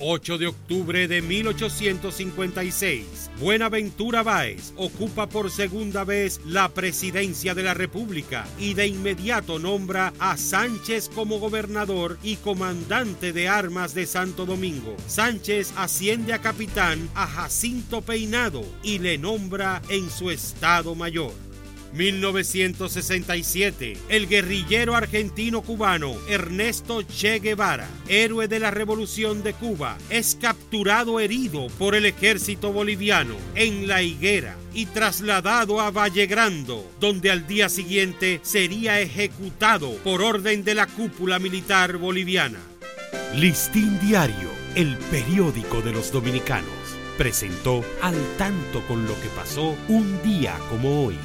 8 de octubre de 1856, Buenaventura Báez ocupa por segunda vez la presidencia de la República y de inmediato nombra a Sánchez como gobernador y comandante de armas de Santo Domingo. Sánchez asciende a capitán a Jacinto Peinado y le nombra en su estado mayor. 1967, el guerrillero argentino-cubano Ernesto Che Guevara, héroe de la Revolución de Cuba, es capturado herido por el ejército boliviano en La Higuera y trasladado a Vallegrando, donde al día siguiente sería ejecutado por orden de la cúpula militar boliviana. Listín Diario, el periódico de los dominicanos, presentó al tanto con lo que pasó un día como hoy.